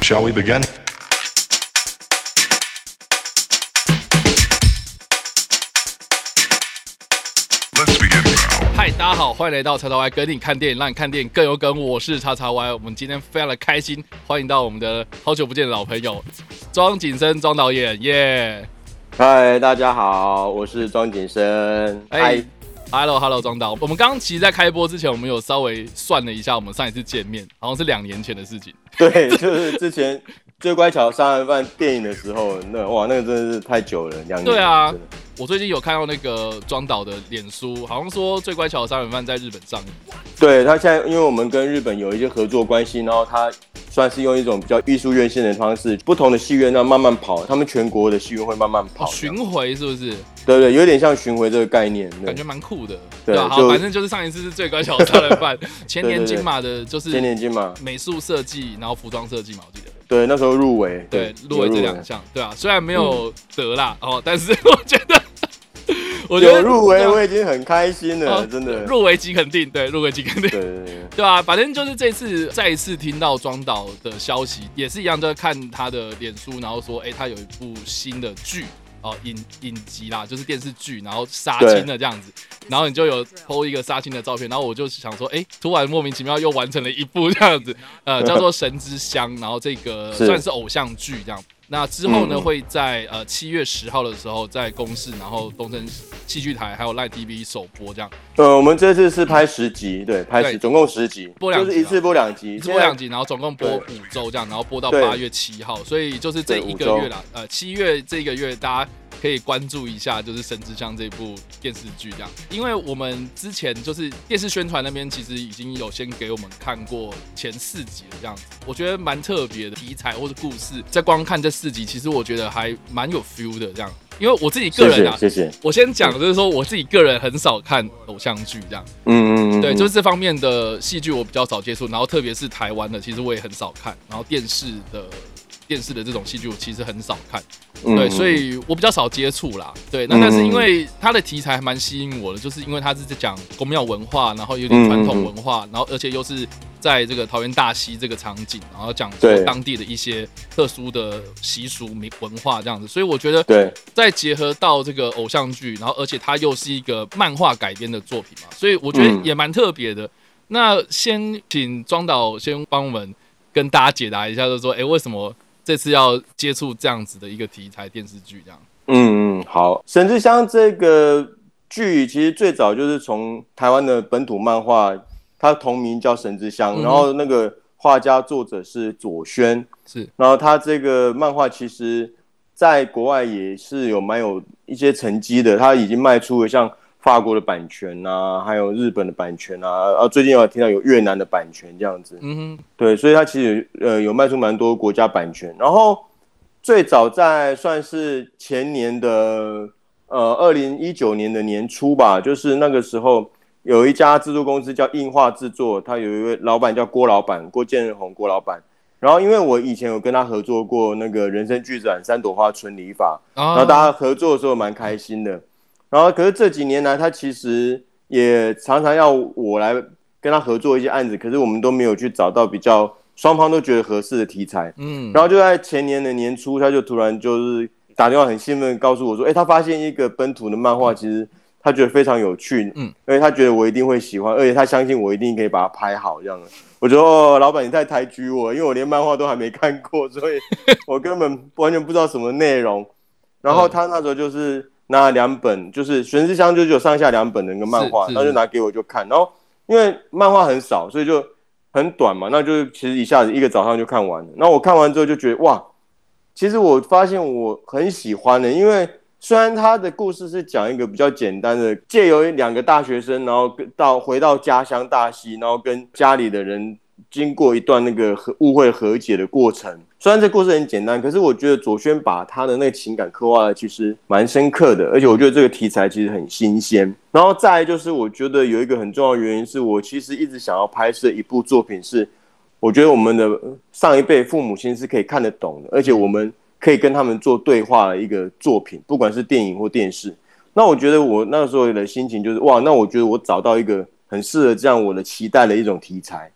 Shall we begin? 嗨，大家好，欢迎来到叉叉 Y 跟你看电影，让你看电影更有梗。我是叉叉 Y，我们今天非常的开心，欢迎到我们的好久不见的老朋友庄景生庄导演，耶！嗨，大家好，我是庄景生。嗨、hey, Hello，Hello，庄导。我们刚刚其实，在开播之前，我们有稍微算了一下，我们上一次见面好像是两年前的事情。对，就是之前。最乖巧杀人犯电影的时候，那哇，那个真的是太久了，两年。对啊，我最近有看到那个庄导的脸书，好像说最乖巧杀人犯在日本上映。对，他现在，因为我们跟日本有一些合作关系，然后他算是用一种比较艺术院线的方式，不同的戏院那慢慢跑，他们全国的戏院会慢慢跑，巡回是不是？对对，有点像巡回这个概念，感觉蛮酷的。对啊，好，反正就是上一次是最乖巧杀人犯，前年金马的就是前年金马美术设计，然后服装设计嘛，我记得。对，那时候入围，对，入围这两项，对啊，虽然没有得啦，嗯、哦，但是我觉得，我觉得入围我已经很开心了，哦、真的。入围即肯定，对，入围即肯定，对对对，对啊，反正就是这次再一次听到庄导的消息，也是一样，在看他的脸书，然后说，哎，他有一部新的剧。哦，影影集啦，就是电视剧，然后杀青的这样子，然后你就有 po 一个杀青的照片，然后我就想说，哎、欸，突然莫名其妙又完成了一部这样子，呃，叫做《神之乡》，然后这个算是偶像剧这样。那之后呢，会在呃七月十号的时候在公视，然后东森戏剧台还有 Line TV 首播这样。呃，我们这次是拍十集，对，拍十，总共十集，播两集，就是一次播两集，一次播两集，然后总共播五周这样，然后播到八月七号，所以就是这一个月啦，呃，七月这个月大家可以关注一下，就是《神之乡》这部电视剧这样，因为我们之前就是电视宣传那边其实已经有先给我们看过前四集了这样子，我觉得蛮特别的题材或者故事，在光看这。四集其实我觉得还蛮有 feel 的，这样，因为我自己个人啊。我先讲就是说，我自己个人很少看偶像剧，这样，嗯嗯嗯，对，就是这方面的戏剧我比较少接触，然后特别是台湾的，其实我也很少看，然后电视的。电视的这种戏剧我其实很少看，对，所以我比较少接触啦。对，那但是因为它的题材还蛮吸引我的，就是因为它是在讲宫庙文化，然后有点传统文化，然后而且又是在这个桃园大溪这个场景，然后讲说当地的一些特殊的习俗、民文化这样子，所以我觉得，对，再结合到这个偶像剧，然后而且它又是一个漫画改编的作品嘛，所以我觉得也蛮特别的。那先请庄导先帮我们跟大家解答一下，就是说，哎，为什么？这次要接触这样子的一个题材电视剧，这样。嗯嗯，好，《神之香》这个剧其实最早就是从台湾的本土漫画，它同名叫《神之乡》，嗯，然后那个画家作者是左宣，是，然后他这个漫画其实在国外也是有蛮有一些成绩的，他已经卖出了像。法国的版权啊，还有日本的版权啊，啊，最近有听到有越南的版权这样子，嗯哼，对，所以它其实呃有卖出蛮多国家版权。然后最早在算是前年的呃二零一九年的年初吧，就是那个时候有一家制作公司叫映画制作，他有一位老板叫郭老板，郭建宏郭老板。然后因为我以前有跟他合作过那个人生剧展《三朵花春理法》，然后大家合作的时候蛮开心的。然后，可是这几年来，他其实也常常要我来跟他合作一些案子，可是我们都没有去找到比较双方都觉得合适的题材。嗯，然后就在前年的年初，他就突然就是打电话很兴奋告诉我说：“哎，他发现一个本土的漫画，其实他觉得非常有趣，嗯，而且他觉得我一定会喜欢，而且他相信我一定可以把它拍好这样的。”我觉得哦，老板你太抬举我，因为我连漫画都还没看过，所以我根本完全不知道什么内容。然后他那时候就是。拿两本，就是《玄之香》就有上下两本的一个漫画，那就拿给我就看。然后因为漫画很少，所以就很短嘛，那就其实一下子一个早上就看完了。那我看完之后就觉得哇，其实我发现我很喜欢的，因为虽然他的故事是讲一个比较简单的，借由两个大学生，然后到回到家乡大溪，然后跟家里的人经过一段那个和误会和解的过程。虽然这故事很简单，可是我觉得左轩把他的那个情感刻画的其实蛮深刻的，而且我觉得这个题材其实很新鲜。然后再来就是，我觉得有一个很重要的原因是我其实一直想要拍摄一部作品，是我觉得我们的上一辈父母亲是可以看得懂的，而且我们可以跟他们做对话的一个作品，不管是电影或电视。那我觉得我那时候的心情就是哇，那我觉得我找到一个很适合这样我的期待的一种题材。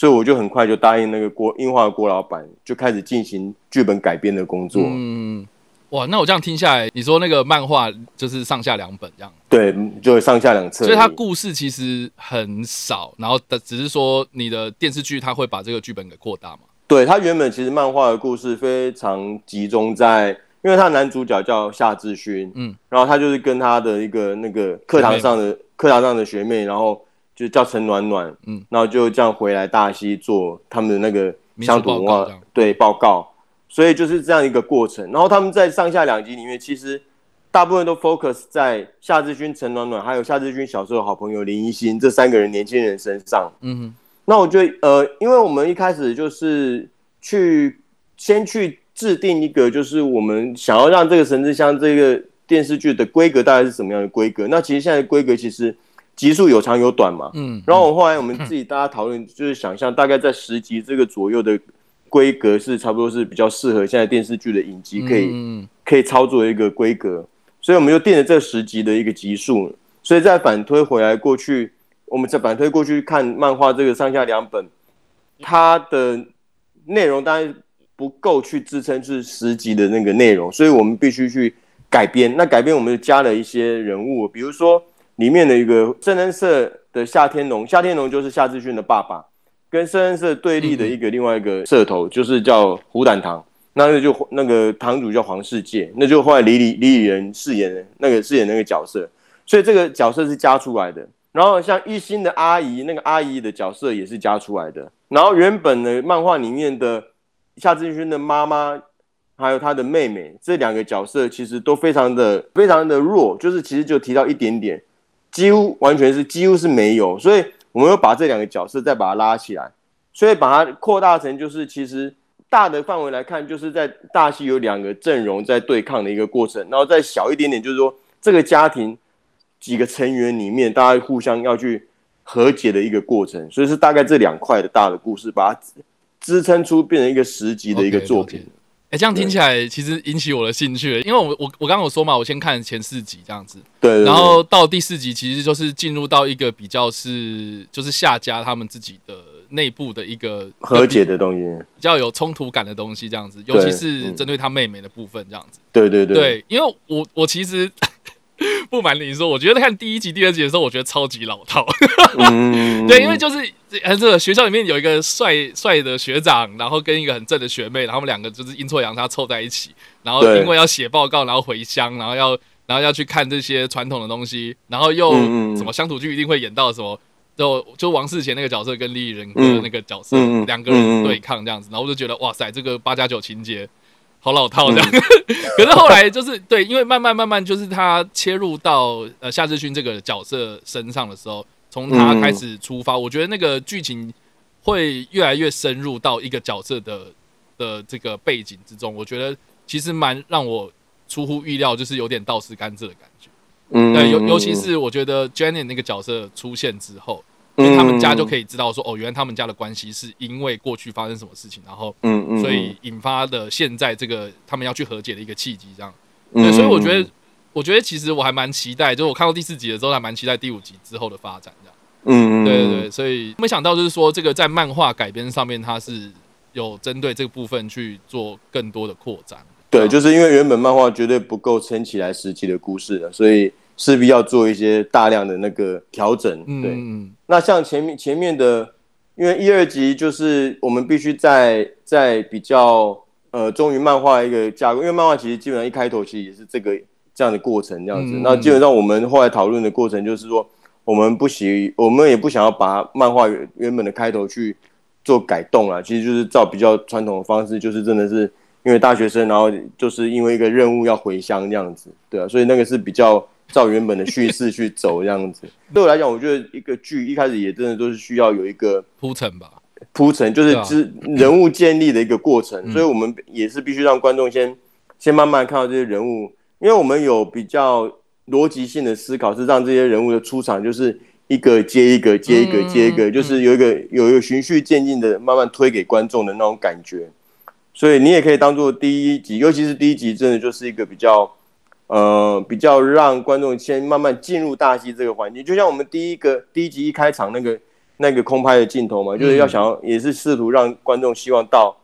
所以我就很快就答应那个郭映画的郭老板，就开始进行剧本改编的工作。嗯，哇，那我这样听下来，你说那个漫画就是上下两本这样？对，就上下两册。所以它故事其实很少，然后的只是说你的电视剧它会把这个剧本给扩大嘛？对，它原本其实漫画的故事非常集中在。因为他男主角叫夏志勋，嗯，然后他就是跟他的一个那个课堂上的课堂上的学妹，然后就叫陈暖暖，嗯，然后就这样回来大溪做他们的那个乡土文化对报告，所以就是这样一个过程。然后他们在上下两集里面，其实大部分都 focus 在夏志勋、陈暖暖，还有夏志勋小时候的好朋友林一心这三个人年轻人身上。嗯哼，那我觉得呃，因为我们一开始就是去先去。制定一个就是我们想要让这个神之乡这个电视剧的规格大概是什么样的规格？那其实现在的规格其实集数有长有短嘛。嗯。然后我后来我们自己大家讨论，就是想象大概在十集这个左右的规格是差不多是比较适合现在电视剧的影集可以可以操作的一个规格，所以我们就定了这十集的一个集数。所以再反推回来过去，我们再反推过去看漫画这个上下两本，它的内容当然。不够去支撑是十集的那个内容，所以我们必须去改编。那改编我们就加了一些人物，比如说里面的一个圣恩社的夏天龙，夏天龙就是夏志勋的爸爸，跟圣恩社对立的一个另外一个社头，就是叫虎胆堂。那个就那个堂主叫黄世界，那就后来李李李李仁饰演的那个饰演那个角色，所以这个角色是加出来的。然后像一心的阿姨，那个阿姨的角色也是加出来的。然后原本的漫画里面的。夏志勋的妈妈，还有他的妹妹，这两个角色其实都非常的非常的弱，就是其实就提到一点点，几乎完全是几乎是没有，所以我们又把这两个角色再把它拉起来，所以把它扩大成就是其实大的范围来看，就是在大戏有两个阵容在对抗的一个过程，然后再小一点点，就是说这个家庭几个成员里面大家互相要去和解的一个过程，所以是大概这两块的大的故事，把它。支撑出变成一个十集的一个作品，欸，这样听起来其实引起我的兴趣，因为我我我刚刚有说嘛，我先看前四集这样子，对，然后到第四集其实就是进入到一个比较是就是下家他们自己的内部的一个和解的东西，比较有冲突感的东西这样子，尤其是针对他妹妹的部分这样子，对对对，对，因为我我其实。不瞒你说，我觉得看第一集、第二集的时候，我觉得超级老套。嗯、对，因为就是这个学校里面有一个帅帅的学长，然后跟一个很正的学妹，然后他们两个就是阴错阳差凑在一起，然后因为要写报告，然后回乡，然后要然后要去看这些传统的东西，然后又什么乡土剧一定会演到什么，就就王世贤那个角色跟李仁哥那个角色两个人对抗这样子，然后我就觉得哇塞，这个八加九情节。好老套这样，嗯、可是后来就是对，因为慢慢慢慢就是他切入到呃夏志勋这个角色身上的时候，从他开始出发，嗯、我觉得那个剧情会越来越深入到一个角色的的这个背景之中。我觉得其实蛮让我出乎意料，就是有点倒吃甘蔗的感觉。嗯，对，尤尤其是我觉得 Jenny 那个角色出现之后。所以他们家就可以知道说，哦，原来他们家的关系是因为过去发生什么事情，然后，嗯嗯，所以引发的现在这个他们要去和解的一个契机，这样。对，所以我觉得，我觉得其实我还蛮期待，就是我看到第四集的时候，还蛮期待第五集之后的发展，这样。嗯嗯，对对对，所以没想到就是说，这个在漫画改编上面，它是有针对这个部分去做更多的扩展。对，就是因为原本漫画绝对不够撑起来十集的故事的，所以。势必要做一些大量的那个调整，对。嗯、那像前面前面的，因为一二集就是我们必须在在比较呃忠于漫画一个架构，因为漫画其实基本上一开头其实也是这个这样的过程这样子。嗯、那基本上我们后来讨论的过程就是说，我们不喜，我们也不想要把漫画原原本的开头去做改动啊，其实就是照比较传统的方式，就是真的是因为大学生，然后就是因为一个任务要回乡这样子，对啊，所以那个是比较。照原本的叙事去走，这样子。对我来讲，我觉得一个剧一开始也真的都是需要有一个铺陈吧，铺陈就是之人物建立的一个过程，啊、所以我们也是必须让观众先先慢慢看到这些人物，因为我们有比较逻辑性的思考，是让这些人物的出场就是一个接一个接一个接一个，就是有一个有一个循序渐进的慢慢推给观众的那种感觉，所以你也可以当做第一集，尤其是第一集，真的就是一个比较。呃，比较让观众先慢慢进入大戏这个环境，就像我们第一个第一集一开场那个那个空拍的镜头嘛，就是要想要也是试图让观众希望到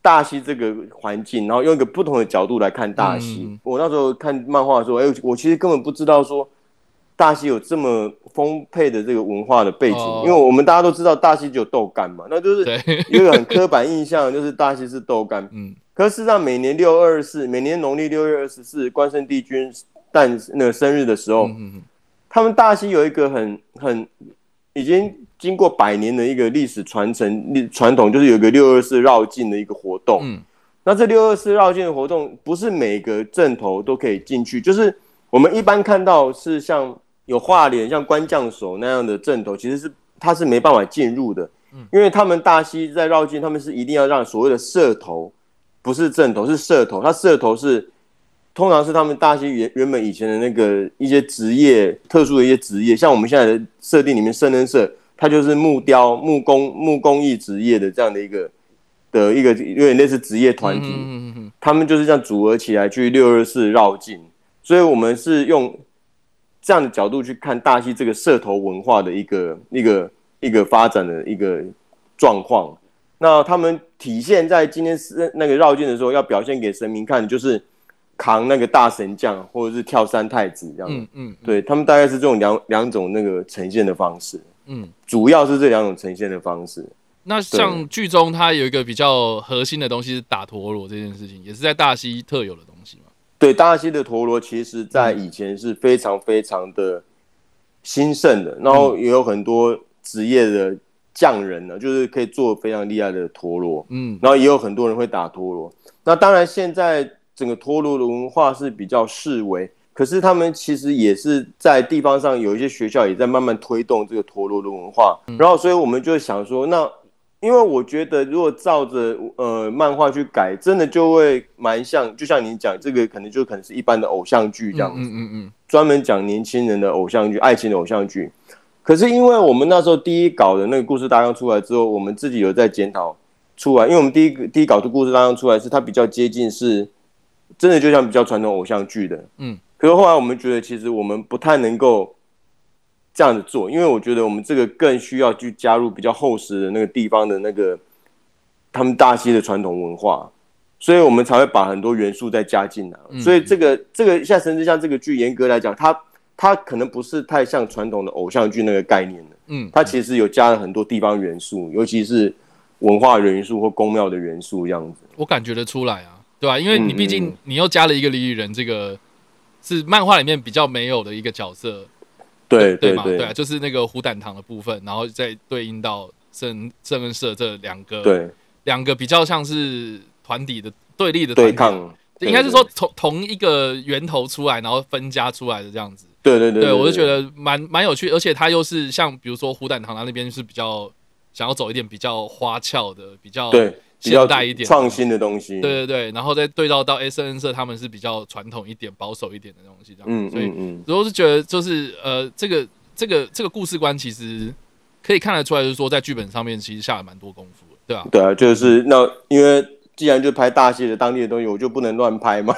大戏这个环境，然后用一个不同的角度来看大戏。嗯、我那时候看漫画的时候，哎，我其实根本不知道说大戏有这么丰沛的这个文化的背景，哦、因为我们大家都知道大溪只有豆干嘛，那就是 一个很刻板印象，就是大溪是豆干。嗯，可是事实上每年六二四，每年农历六月二十四，关圣帝君诞那个生日的时候，嗯、他们大溪有一个很很。已经经过百年的一个历史传承历传统，就是有一个六二四绕境的一个活动。嗯，那这六二四绕境的活动不是每个阵头都可以进去，就是我们一般看到是像有画脸、像关将手那样的阵头，其实是他是没办法进入的。嗯，因为他们大西在绕境，他们是一定要让所谓的社头，不是阵头，是社头。他社头是。通常是他们大西原原本以前的那个一些职业，特殊的一些职业，像我们现在的设定里面，圣人社它就是木雕、木工、木工艺职业的这样的一个的一个有点类似职业团体，他们就是这样组合起来去六二四绕境，所以我们是用这样的角度去看大溪这个社头文化的一个一个一个发展的一个状况。那他们体现在今天是那个绕境的时候，要表现给神明看，就是。扛那个大神将，或者是跳三太子这样嗯，嗯嗯，对他们大概是这种两两种那个呈现的方式，嗯，主要是这两种呈现的方式。那像剧中它有一个比较核心的东西是打陀螺这件事情，也是在大溪特有的东西嘛？对，大溪的陀螺其实在以前是非常非常的兴盛的，嗯、然后也有很多职业的匠人呢，就是可以做非常厉害的陀螺，嗯，然后也有很多人会打陀螺。那当然现在。整个陀螺的文化是比较式微，可是他们其实也是在地方上有一些学校也在慢慢推动这个陀螺的文化。嗯、然后，所以我们就想说，那因为我觉得如果照着呃漫画去改，真的就会蛮像，就像你讲，这个可能就可能是一般的偶像剧这样子，嗯嗯嗯，专门讲年轻人的偶像剧、爱情的偶像剧。可是因为我们那时候第一稿的那个故事大纲出来之后，我们自己有在检讨出来，因为我们第一个第一稿的故事大纲出来是它比较接近是。真的就像比较传统偶像剧的，嗯，可是后来我们觉得，其实我们不太能够这样子做，因为我觉得我们这个更需要去加入比较厚实的那个地方的那个他们大溪的传统文化，所以我们才会把很多元素再加进来。嗯、所以这个这个像神之像这个剧，严格来讲，它它可能不是太像传统的偶像剧那个概念的，嗯，它其实有加了很多地方元素，尤其是文化元素或宫庙的元素这样子，我感觉得出来啊。对吧、啊？因为你毕竟你又加了一个李雨仁，这个是漫画里面比较没有的一个角色，对对嘛？对啊，就是那个虎胆堂的部分，然后再对应到圣圣恩社这两个，对，两个比较像是团体的对立的对抗，应该是说从同一个源头出来，然后分家出来的这样子。对对对，对，对，我就觉得蛮蛮有趣，而且他又是像比如说虎胆堂他那边是比较想要走一点比较花俏的，比较对。现代一点创新的东西，对对对，然后再对照到 S N 社，他们是比较传统一点、保守一点的东西，这样。嗯，所以嗯，如果是觉得就是呃，这个这个这个故事观其实可以看得出来，就是说在剧本上面其实下了蛮多功夫的，对啊？对啊，就是那因为既然就拍大戏的当地的东西，我就不能乱拍嘛，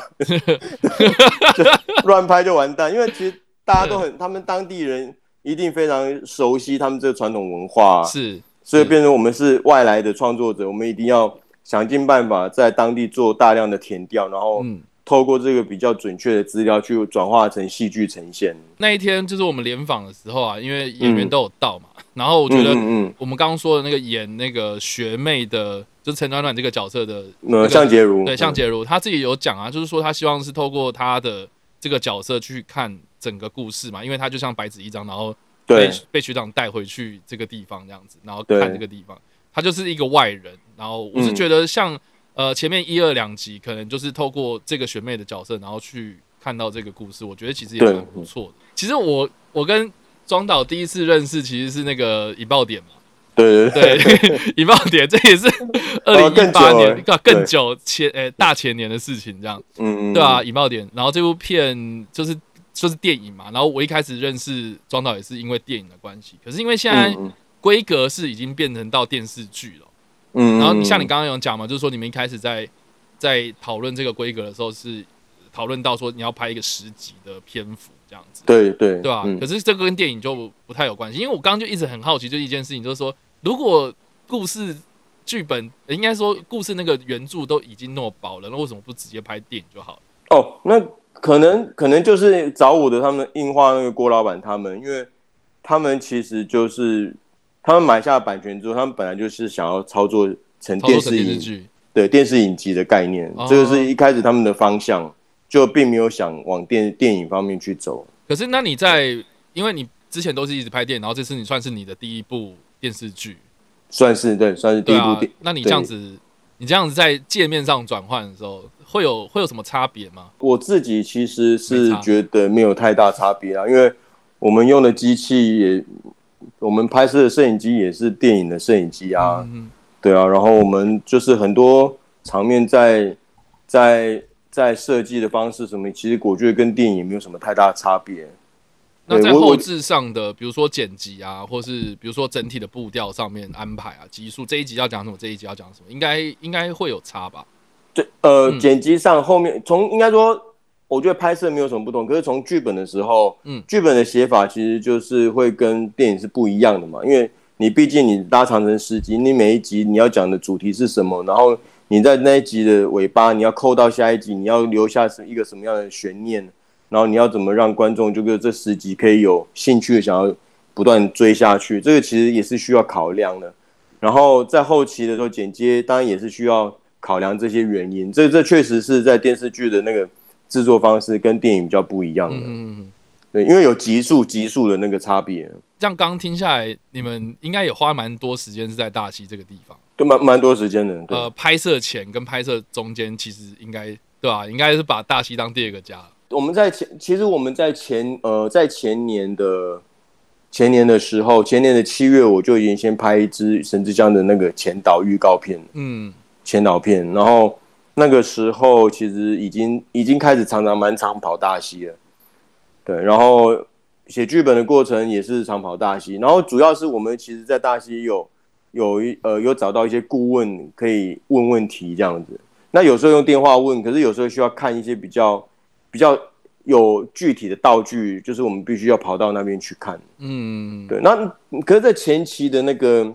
乱拍就完蛋。因为其实大家都很，他们当地人一定非常熟悉他们这个传统文化，是。所以变成我们是外来的创作者，我们一定要想尽办法在当地做大量的填调，然后透过这个比较准确的资料去转化成戏剧呈现。那一天就是我们联访的时候啊，因为演员都有到嘛，嗯、然后我觉得我们刚刚说的那个演那个学妹的，就是陈暖暖这个角色的，呃，向洁如，对，向洁如，他自己有讲啊，就是说他希望是透过他的这个角色去看整个故事嘛，因为他就像白纸一张，然后。被被学长带回去这个地方这样子，然后看这个地方，他就是一个外人。然后我是觉得像呃前面一二两集，可能就是透过这个学妹的角色，然后去看到这个故事，我觉得其实也蛮不错的。其实我我跟庄导第一次认识其实是那个引爆点嘛，对对对，引爆点这也是二零一八年更久前呃大前年的事情这样，嗯嗯，对啊，引爆点。然后这部片就是。就是电影嘛，然后我一开始认识庄导也是因为电影的关系，可是因为现在规格是已经变成到电视剧了，嗯，然后像你刚刚有讲嘛，就是说你们一开始在在讨论这个规格的时候，是讨论到说你要拍一个十集的篇幅，这样子。对对对吧、啊？嗯、可是这个跟电影就不太有关系，因为我刚刚就一直很好奇，就一件事情，就是说，如果故事剧本应该说故事那个原著都已经那么薄了，那为什么不直接拍电影就好了？哦，那可能可能就是找我的他们映画那个郭老板他们，因为他们其实就是他们买下版权之后，他们本来就是想要操作成电视影剧，对电视影集的概念，哦、这个是一开始他们的方向，就并没有想往电电影方面去走。可是那你在，因为你之前都是一直拍电影，然后这次你算是你的第一部电视剧，算是对，算是第一部电、啊。那你这样子，你这样子在界面上转换的时候。会有会有什么差别吗？我自己其实是觉得没有太大差别啊，因为我们用的机器也，我们拍摄的摄影机也是电影的摄影机啊，嗯嗯对啊，然后我们就是很多场面在在在设计的方式什么，其实我觉得跟电影也没有什么太大差别。那在后置上的，比如说剪辑啊，或是比如说整体的步调上面安排啊，集数这一集要讲什么，这一集要讲什么，应该应该会有差吧？对，呃，嗯、剪辑上后面从应该说，我觉得拍摄没有什么不同，可是从剧本的时候，嗯，剧本的写法其实就是会跟电影是不一样的嘛，因为你毕竟你拉长成十集，你每一集你要讲的主题是什么，然后你在那一集的尾巴你要扣到下一集，你要留下是一个什么样的悬念，然后你要怎么让观众就是这十集可以有兴趣的想要不断追下去，这个其实也是需要考量的。然后在后期的时候剪接，当然也是需要。考量这些原因，这这确实是在电视剧的那个制作方式跟电影比较不一样的。嗯，对，因为有集数集数的那个差别。这样刚刚听下来，你们应该也花蛮多时间是在大溪这个地方，对，蛮蛮多时间的。呃，拍摄前跟拍摄中间，其实应该对吧？应该是把大溪当第二个家。我们在前，其实我们在前呃，在前年的前年的时候，前年的七月，我就已经先拍一支神之江的那个前导预告片。嗯。前导片，然后那个时候其实已经已经开始常常蛮常跑大溪了，对，然后写剧本的过程也是常跑大溪，然后主要是我们其实，在大溪有有一呃有找到一些顾问可以问问题这样子，那有时候用电话问，可是有时候需要看一些比较比较有具体的道具，就是我们必须要跑到那边去看，嗯，对，那可是，在前期的那个。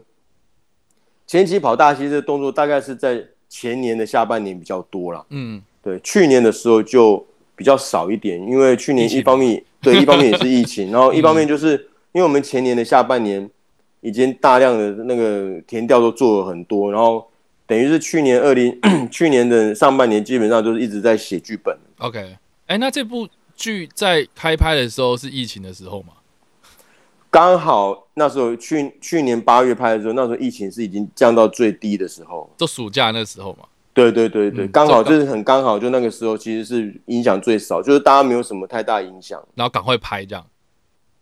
前期跑大溪这个动作大概是在前年的下半年比较多了，嗯，对，去年的时候就比较少一点，因为去年一方面对，一方面也是疫情，然后一方面就是因为我们前年的下半年已经大量的那个填调都做了很多，然后等于是去年二零 去年的上半年基本上就是一直在写剧本。OK，哎、欸，那这部剧在开拍的时候是疫情的时候吗？刚好那时候去去年八月拍的时候，那时候疫情是已经降到最低的时候，就暑假那时候嘛。对对对对，刚、嗯、好就是很刚好，就那个时候其实是影响最少，就是大家没有什么太大影响，然后赶快拍这样。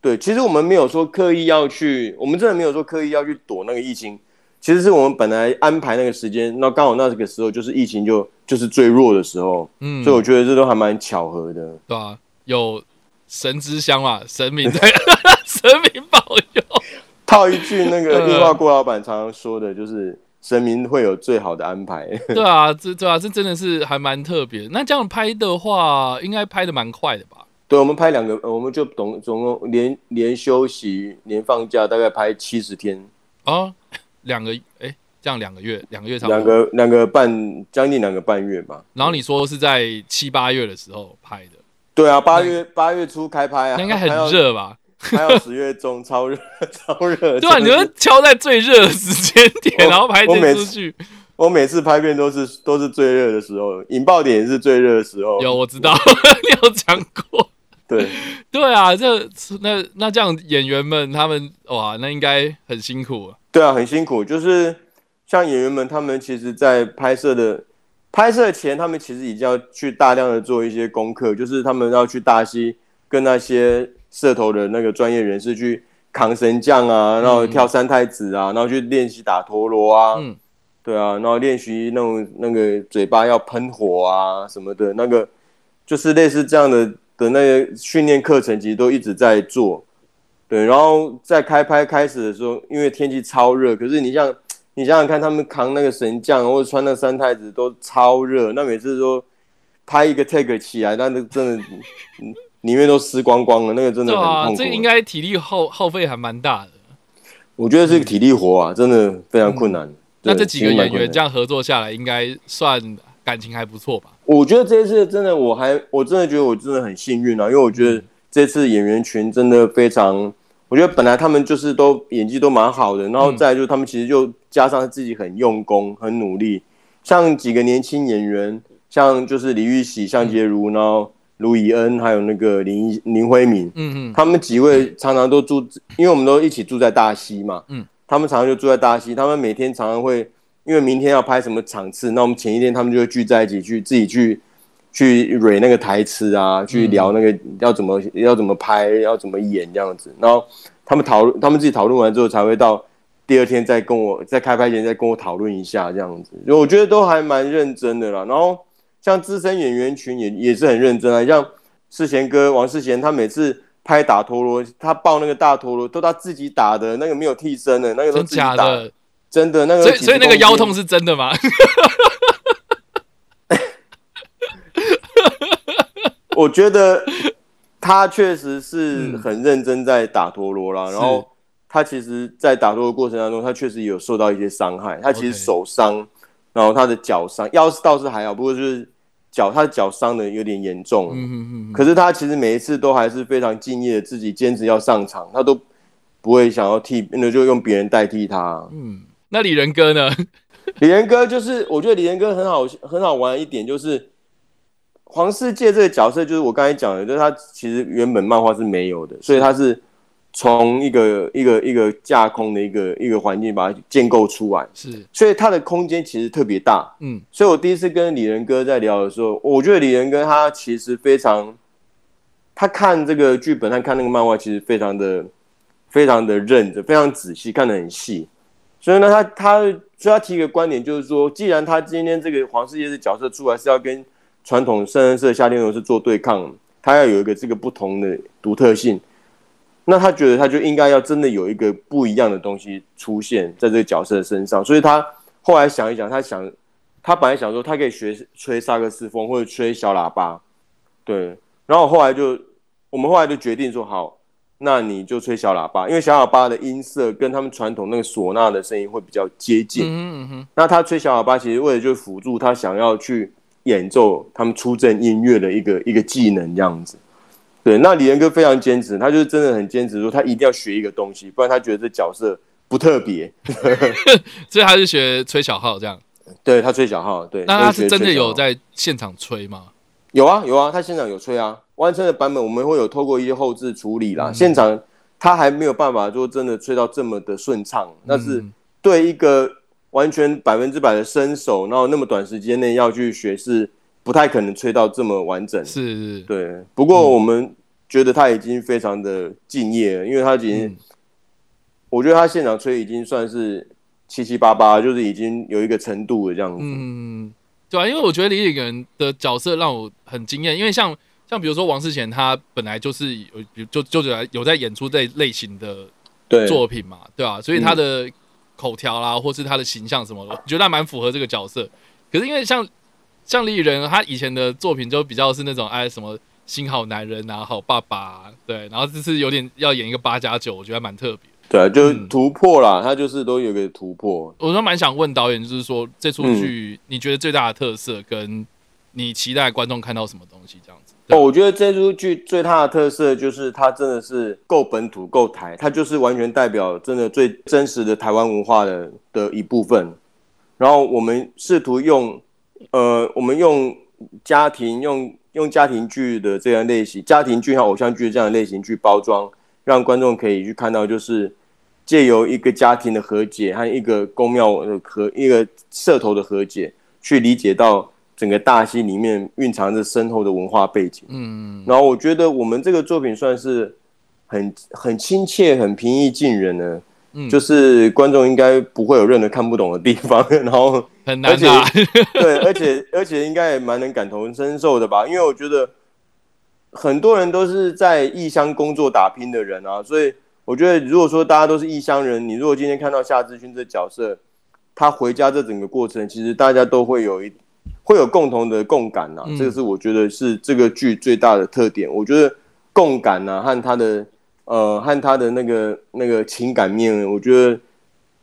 对，其实我们没有说刻意要去，我们真的没有说刻意要去躲那个疫情，其实是我们本来安排那个时间，那刚好那个时候就是疫情就就是最弱的时候，嗯，所以我觉得这都还蛮巧合的。对啊，有神之乡嘛，神明在。神明保佑，套一句那个映画郭老板常常说的，就是神明会有最好的安排。对啊，这对啊，这真的是还蛮特别。那这样拍的话，应该拍的蛮快的吧？对，我们拍两个，我们就总总共连连休息、连放假，大概拍七十天啊，两个哎，这样两个月，两个月差不多，两个两个半，将近两个半月吧。然后你说是在七八月的时候拍的？对啊，八月八月初开拍啊，那应该很热吧？还有 十月中超热，超热。对啊，你们敲在最热的时间点，然后拍这出剧。我每次拍片都是都是最热的时候，引爆点也是最热的时候。有我知道，你有讲过。对对啊，这那那这样演员们他们哇，那应该很辛苦。对啊，很辛苦。就是像演员们，他们其实，在拍摄的拍摄前，他们其实已经要去大量的做一些功课，就是他们要去大溪跟那些。社头的那个专业人士去扛神将啊，然后跳三太子啊，然后去练习打陀螺啊，嗯，对啊，然后练习那种那个嘴巴要喷火啊什么的，那个就是类似这样的的那个训练课程，其实都一直在做。对，然后在开拍开始的时候，因为天气超热，可是你像你想想看，他们扛那个神将或者穿那三太子都超热，那每次说拍一个 take 起来，那那真的。里面都湿光光了，那个真的很痛苦。对啊，这应该体力耗耗费还蛮大的。我觉得是个体力活啊，嗯、真的非常困难。嗯、那这几个演员这样合作下来，应该算感情还不错吧？我觉得这一次真的，我还我真的觉得我真的很幸运啊，因为我觉得这次演员群真的非常，我觉得本来他们就是都演技都蛮好的，然后再就是他们其实就加上自己很用功、很努力，像几个年轻演员，像就是李玉玺、向洁如，然后。卢以恩还有那个林林辉明，嗯嗯，他们几位常常都住，因为我们都一起住在大溪嘛，嗯，他们常常就住在大溪，他们每天常常会，因为明天要拍什么场次，那我们前一天他们就会聚在一起去自己去去蕊那个台词啊，去聊那个要怎么要怎么拍，要怎么演这样子，然后他们讨论，他们自己讨论完之后才会到第二天再跟我在开拍前再跟我讨论一下这样子，就我觉得都还蛮认真的啦，然后。像资深演员群也也是很认真啊，像世贤哥王世贤，他每次拍打陀螺，他抱那个大陀螺都他自己打的，那个没有替身的，那个都自己打的，真的那个。所以所以那个腰痛是真的吗？我觉得他确实是很认真在打陀螺啦，嗯、然后他其实，在打陀螺过程当中，他确实有受到一些伤害，他其实手伤。然后他的脚伤，腰是倒是还好，不过就是脚，他的脚伤的有点严重。嗯嗯嗯。可是他其实每一次都还是非常敬业，自己坚持要上场，他都不会想要替，那就用别人代替他。嗯，那李仁哥呢？李仁哥就是，我觉得李仁哥很好，很好玩的一点就是，黄世界这个角色，就是我刚才讲的，就是他其实原本漫画是没有的，所以他是。从一个一个一个架空的一个一个环境把它建构出来，是，所以它的空间其实特别大，嗯，所以我第一次跟李仁哥在聊的时候，我觉得李仁哥他其实非常，他看这个剧本，他看那个漫画，其实非常的非常的认真，非常仔细，看得很细，所以呢，他他所以他提一个观点，就是说，既然他今天这个黄世界的角色出来是要跟传统圣人社夏天龙是做对抗，他要有一个这个不同的独特性。那他觉得他就应该要真的有一个不一样的东西出现在这个角色身上，所以他后来想一想，他想，他本来想说他可以学吹萨克斯风或者吹小喇叭，对，然后后来就我们后来就决定说好，那你就吹小喇叭，因为小喇叭的音色跟他们传统那个唢呐的声音会比较接近。嗯哼，那他吹小喇叭其实为了就辅助他想要去演奏他们出阵音乐的一个一个技能这样子。对，那李仁哥非常坚持，他就是真的很坚持，说他一定要学一个东西，不然他觉得这角色不特别，所以他是学吹小号这样。对，他吹小号，对。那他是真的有在现场吹吗？有啊，有啊，他现场有吹啊。完成的版本我们会有透过一些后置处理啦，嗯、现场他还没有办法说真的吹到这么的顺畅，那、嗯、是对一个完全百分之百的身手，然后那么短时间内要去学是。不太可能吹到这么完整，是是，对。不过我们觉得他已经非常的敬业了，因为他已经，嗯、我觉得他现场吹已经算是七七八八，就是已经有一个程度了这样子。嗯，对啊，因为我觉得李李仁的角色让我很惊艳，因为像像比如说王世贤，他本来就是有就就有有在演出这类型的作品嘛，对吧、啊？所以他的口条啦，或是他的形象什么的，我觉得还蛮符合这个角色。可是因为像像李仁，他以前的作品就比较是那种哎什么新好男人啊，好爸爸、啊，对，然后这次有点要演一个八加九，我觉得蛮特别。对，就突破啦，嗯、他就是都有个突破。我都蛮想问导演，就是说这出剧你觉得最大的特色，跟你期待观众看到什么东西这样子？哦，我觉得这出剧最大的特色就是它真的是够本土、够台，它就是完全代表真的最真实的台湾文化的的一部分。然后我们试图用。呃，我们用家庭用用家庭剧的这样类型，家庭剧和偶像剧这样的类型去包装，让观众可以去看到，就是借由一个家庭的和解和一个宫庙的和一个社头的和解，去理解到整个大戏里面蕴藏着深厚的文化背景。嗯，然后我觉得我们这个作品算是很很亲切、很平易近人的。嗯，就是观众应该不会有任何看不懂的地方，然后很难打，对，而且而且应该也蛮能感同身受的吧？因为我觉得很多人都是在异乡工作打拼的人啊，所以我觉得如果说大家都是异乡人，你如果今天看到夏志勋这角色，他回家这整个过程，其实大家都会有一会有共同的共感啊，这个是我觉得是这个剧最大的特点。我觉得共感啊，和他的呃和他的那个那个情感面，我觉得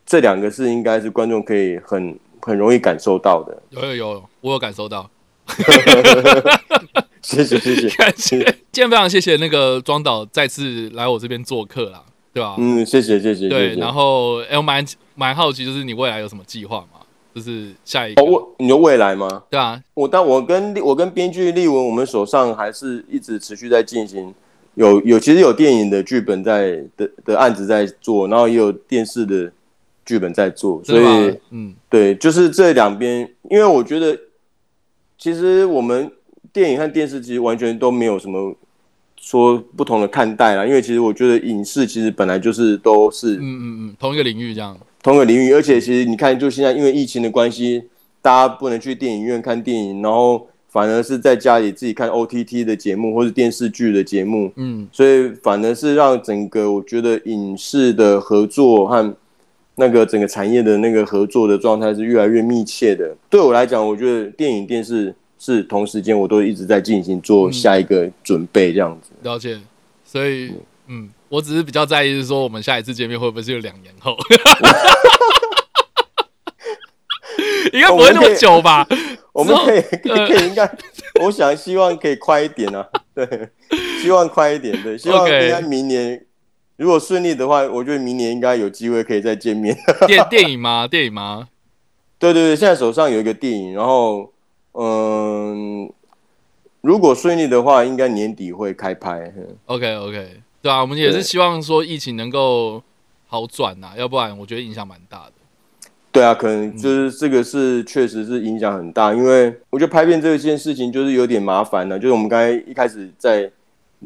这两个是应该是观众可以很很容易感受到的。有有有，我有感受到。谢谢谢谢，感谢。今天非常谢谢那个庄导再次来我这边做客啦，对吧？嗯，谢谢谢谢。对，然后哎，我蛮蛮好奇，就是你未来有什么计划吗？就是下一个，哦，你说未来吗？对啊，我但我跟我跟编剧立文，我们手上还是一直持续在进行，有有其实有电影的剧本在的的案子在做，然后也有电视的剧本在做，所以嗯，对，就是这两边，因为我觉得其实我们。电影和电视其实完全都没有什么说不同的看待啦，因为其实我觉得影视其实本来就是都是嗯嗯嗯同一个领域这样，同一个领域，而且其实你看，就现在因为疫情的关系，大家不能去电影院看电影，然后反而是在家里自己看 OTT 的节目或者电视剧的节目，嗯，所以反而是让整个我觉得影视的合作和那个整个产业的那个合作的状态是越来越密切的。对我来讲，我觉得电影电视。是同时间，我都一直在进行做下一个准备，这样子、嗯。了解，所以嗯，我只是比较在意是说，我们下一次见面会不会是有两年后？应该不会那么久吧？我们可以，可以，应该，我想希望可以快一点啊。对，希望快一点。对，希望应该明年如果顺利的话，我觉得明年应该有机会可以再见面。电电影吗？电影吗？对对对，现在手上有一个电影，然后。嗯，如果顺利的话，应该年底会开拍。OK OK，对啊，我们也是希望说疫情能够好转呐，要不然我觉得影响蛮大的。对啊，可能就是这个是确实是影响很大，因为我觉得拍片这件事情就是有点麻烦了。就是我们刚才一开始在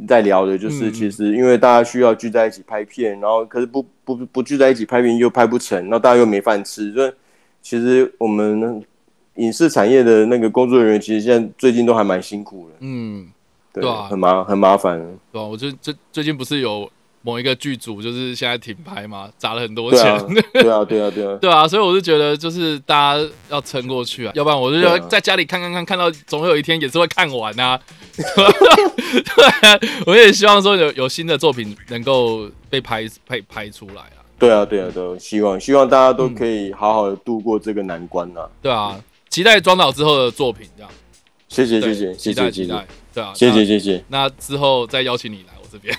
在聊的，就是其实因为大家需要聚在一起拍片，然后可是不不不聚在一起拍片又拍不成，然后大家又没饭吃，所以其实我们。影视产业的那个工作人员，其实现在最近都还蛮辛苦的。嗯，对，啊，很麻很麻烦。对啊，我就最最近不是有某一个剧组，就是现在停拍嘛，砸了很多钱。对啊，对啊，对啊，对啊，对啊，所以我就觉得，就是大家要撑过去啊，要不然我就要在家里看看看，看到总有一天也是会看完啊。对啊，我也希望说有有新的作品能够被拍拍拍出来啊。对啊，对啊，都希望希望大家都可以好好的度过这个难关啊。对啊。期待庄导之后的作品，这样。谢谢谢谢，期待期待，对啊，谢谢谢谢。那之后再邀请你来我这边。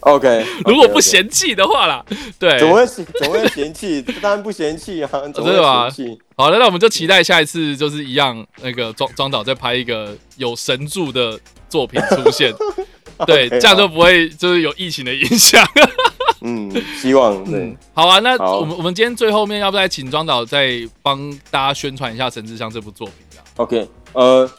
OK，如果不嫌弃的话啦，对。怎么会怎么会嫌弃？当然不嫌弃啊，真的吗？好的，那我们就期待下一次就是一样，那个庄庄导再拍一个有神助的作品出现。对，这样就不会就是有疫情的影响。嗯，希望对、嗯。好啊，那我们我们今天最后面要不要请庄导再帮大家宣传一下《神之乡》这部作品？OK，呃，《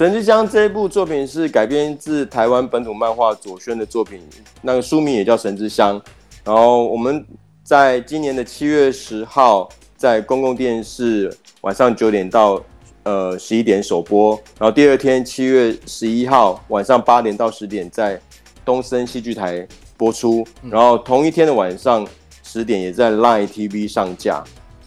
神之乡》这一部作品是改编自台湾本土漫画左轩的作品，那个书名也叫《神之乡》。然后我们在今年的七月十号在公共电视晚上九点到呃十一点首播，然后第二天七月十一号晚上八点到十点在东森戏剧台。播出，然后同一天的晚上十点也在 Line TV 上架，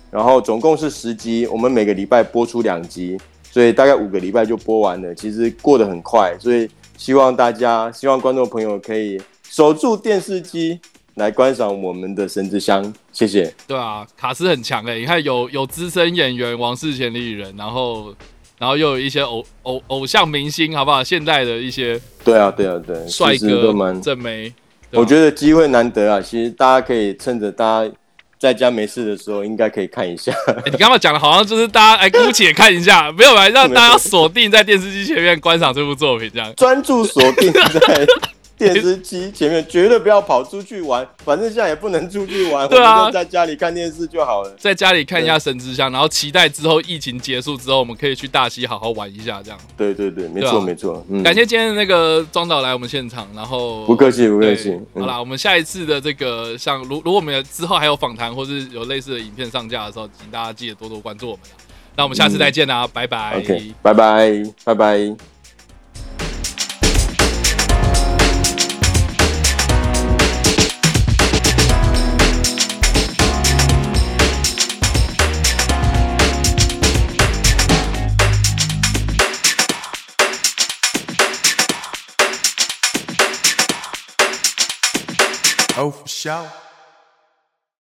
然后总共是十集，我们每个礼拜播出两集，所以大概五个礼拜就播完了，其实过得很快，所以希望大家，希望观众朋友可以守住电视机来观赏我们的神之乡，谢谢。对啊，卡斯很强哎，你看有有资深演员王世贤的艺人，然后然后又有一些偶偶偶像明星，好不好？现代的一些对啊对啊对，帅哥正妹。我觉得机会难得啊，其实大家可以趁着大家在家没事的时候，应该可以看一下。欸、你刚刚讲的好像就是大家哎，姑且看一下，没有来让大家锁定在电视机前面观赏这部作品，这样专注锁定在。电视机前面绝对不要跑出去玩，反正现在也不能出去玩，对啊，在家里看电视就好了。在家里看一下《神之乡》，然后期待之后疫情结束之后，我们可以去大溪好好玩一下，这样。对对对，没错没错。嗯感谢今天的那个庄导来我们现场，然后不客气不客气。好啦，我们下一次的这个像如如果我们之后还有访谈或是有类似的影片上架的时候，请大家记得多多关注我们。那我们下次再见啦，拜拜。OK，拜拜拜拜。Oh, for.